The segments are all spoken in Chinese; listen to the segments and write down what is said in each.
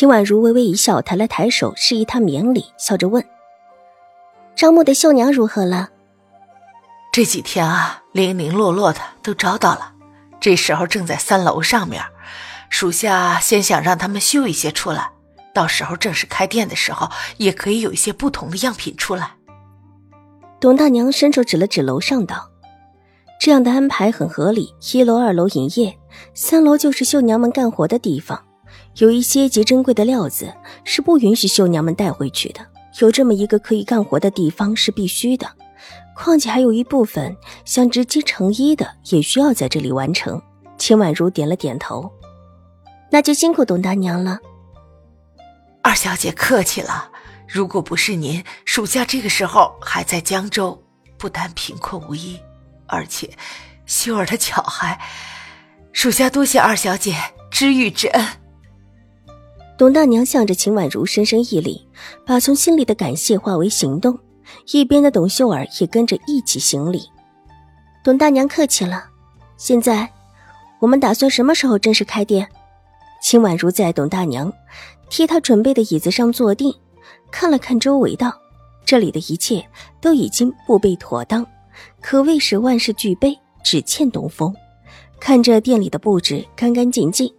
秦婉如微微一笑，抬了抬手，示意他免礼，笑着问：“招募的绣娘如何了？”这几天啊，零零落落的都招到了，这时候正在三楼上面。属下先想让他们绣一些出来，到时候正式开店的时候，也可以有一些不同的样品出来。董大娘伸手指了指楼上，道：“这样的安排很合理。一楼、二楼营业，三楼就是绣娘们干活的地方。”有一些极珍贵的料子是不允许绣娘们带回去的，有这么一个可以干活的地方是必须的。况且还有一部分想直接成衣的，也需要在这里完成。秦婉如点了点头，那就辛苦董大娘了。二小姐客气了，如果不是您，属下这个时候还在江州，不但贫困无依，而且秀儿的巧还……属下多谢二小姐知遇之恩。董大娘向着秦婉如深深一礼，把从心里的感谢化为行动。一边的董秀儿也跟着一起行礼。董大娘客气了。现在，我们打算什么时候正式开店？秦婉如在董大娘替她准备的椅子上坐定，看了看周围，道：“这里的一切都已经布备妥当，可谓是万事俱备，只欠东风。”看着店里的布置干干净净。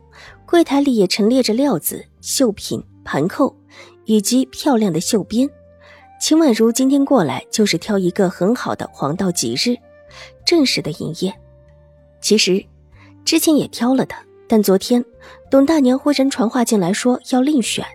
柜台里也陈列着料子、绣品、盘扣，以及漂亮的绣边。秦婉如今天过来就是挑一个很好的黄道吉日，正式的营业。其实之前也挑了的，但昨天董大娘忽然传话进来，说要另选。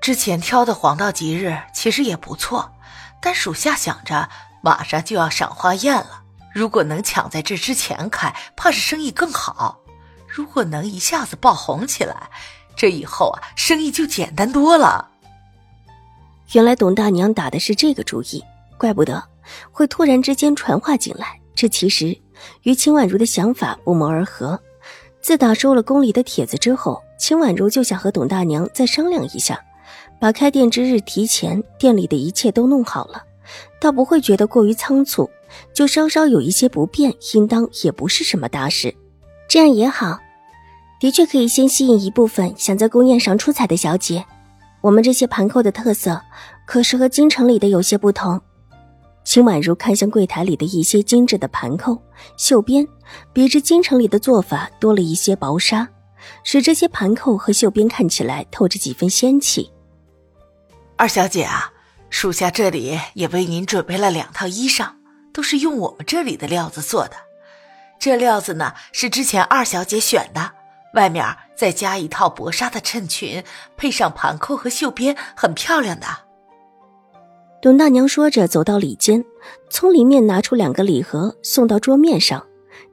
之前挑的黄道吉日其实也不错，但属下想着马上就要赏花宴了，如果能抢在这之前开，怕是生意更好。如果能一下子爆红起来，这以后啊，生意就简单多了。原来董大娘打的是这个主意，怪不得会突然之间传话进来。这其实与秦婉如的想法不谋而合。自打收了宫里的帖子之后，秦婉如就想和董大娘再商量一下，把开店之日提前，店里的一切都弄好了，倒不会觉得过于仓促。就稍稍有一些不便，应当也不是什么大事。这样也好。的确可以先吸引一部分想在宫宴上出彩的小姐。我们这些盘扣的特色，可是和京城里的有些不同。秦婉如看向柜台里的一些精致的盘扣、绣边，比之京城里的做法多了一些薄纱，使这些盘扣和绣边看起来透着几分仙气。二小姐啊，属下这里也为您准备了两套衣裳，都是用我们这里的料子做的。这料子呢，是之前二小姐选的。外面再加一套薄纱的衬裙，配上盘扣和袖边，很漂亮的。董大娘说着，走到里间，从里面拿出两个礼盒，送到桌面上。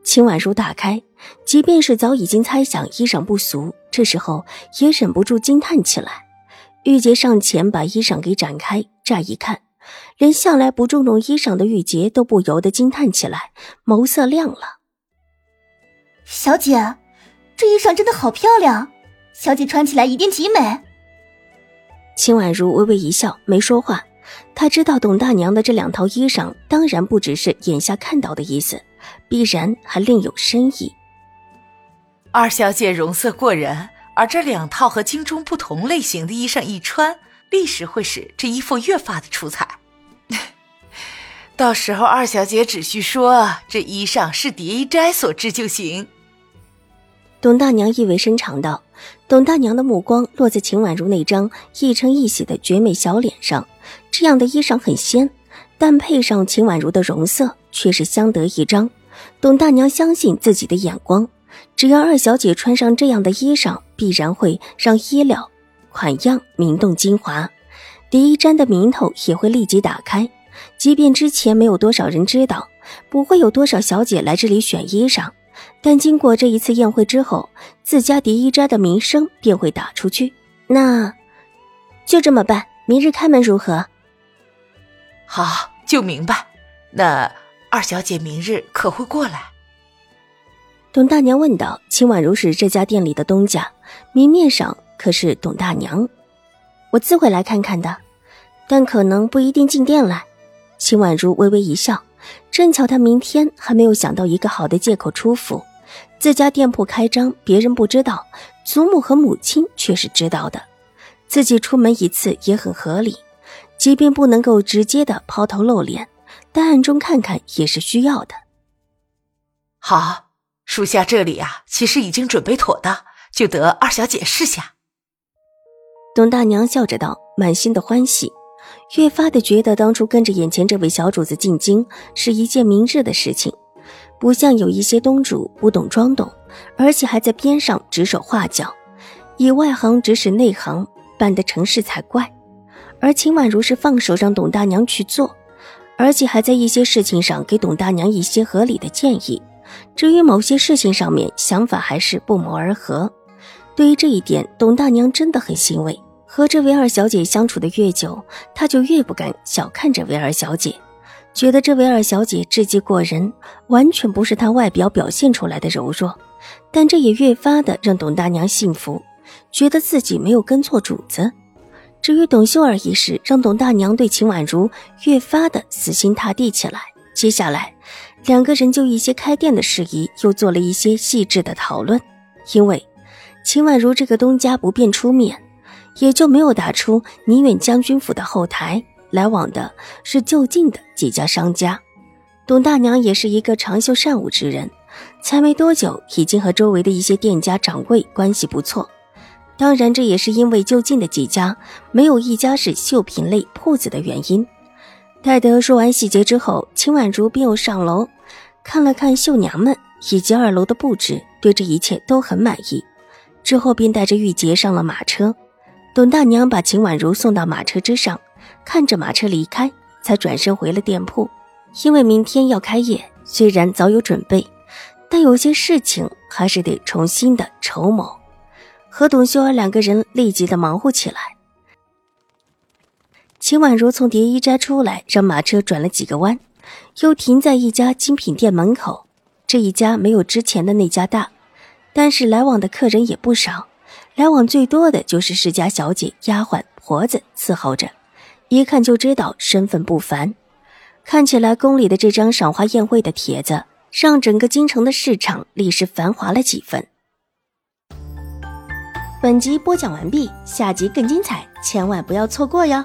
秦婉如打开，即便是早已经猜想衣裳不俗，这时候也忍不住惊叹起来。玉洁上前把衣裳给展开，乍一看，连向来不注重衣裳的玉洁都不由得惊叹起来，眸色亮了。小姐。这衣裳真的好漂亮，小姐穿起来一定极美。秦婉如微微一笑，没说话。她知道董大娘的这两套衣裳，当然不只是眼下看到的意思，必然还另有深意。二小姐容色过人，而这两套和京中不同类型的衣裳一穿，立时会使这衣服越发的出彩。到时候二小姐只需说这衣裳是蝶衣斋所制就行。董大娘意味深长道：“董大娘的目光落在秦婉如那张一嗔一喜的绝美小脸上，这样的衣裳很仙，但配上秦婉如的容色，却是相得益彰。董大娘相信自己的眼光，只要二小姐穿上这样的衣裳，必然会让衣料、款样名动京华，狄一毡的名头也会立即打开。即便之前没有多少人知道，不会有多少小姐来这里选衣裳。”但经过这一次宴会之后，自家狄一斋的名声便会打出去。那，就这么办。明日开门如何？好，就明白。那二小姐明日可会过来？董大娘问道。秦婉如是这家店里的东家，明面上可是董大娘。我自会来看看的，但可能不一定进店来。秦婉如微微一笑，正巧他明天还没有想到一个好的借口出府。自家店铺开张，别人不知道，祖母和母亲却是知道的。自己出门一次也很合理，即便不能够直接的抛头露脸，但暗中看看也是需要的。好，属下这里啊，其实已经准备妥当，就得二小姐试下。董大娘笑着道，满心的欢喜，越发的觉得当初跟着眼前这位小主子进京是一件明智的事情。不像有一些东主不懂装懂，而且还在边上指手画脚，以外行指使内行，办得成事才怪。而秦婉如是放手让董大娘去做，而且还在一些事情上给董大娘一些合理的建议。至于某些事情上面想法还是不谋而合。对于这一点，董大娘真的很欣慰。和这位二小姐相处的越久，她就越不敢小看这位二小姐。觉得这位二小姐智计过人，完全不是她外表表现出来的柔弱，但这也越发的让董大娘信服，觉得自己没有跟错主子。至于董秀儿一事，让董大娘对秦婉如越发的死心塌地起来。接下来，两个人就一些开店的事宜又做了一些细致的讨论。因为秦婉如这个东家不便出面，也就没有打出宁远将军府的后台。来往的是就近的几家商家，董大娘也是一个长袖善舞之人，才没多久，已经和周围的一些店家掌柜关系不错。当然，这也是因为就近的几家没有一家是绣品类铺子的原因。待得说完细节之后，秦婉如便又上楼看了看绣娘们以及二楼的布置，对这一切都很满意。之后便带着玉洁上了马车，董大娘把秦婉如送到马车之上。看着马车离开，才转身回了店铺。因为明天要开业，虽然早有准备，但有些事情还是得重新的筹谋。和董秀儿两个人立即的忙活起来。秦婉如从蝶衣斋出来，让马车转了几个弯，又停在一家精品店门口。这一家没有之前的那家大，但是来往的客人也不少。来往最多的就是世家小姐、丫鬟、婆子伺候着。一看就知道身份不凡，看起来宫里的这张赏花宴会的帖子，让整个京城的市场立时繁华了几分。本集播讲完毕，下集更精彩，千万不要错过哟。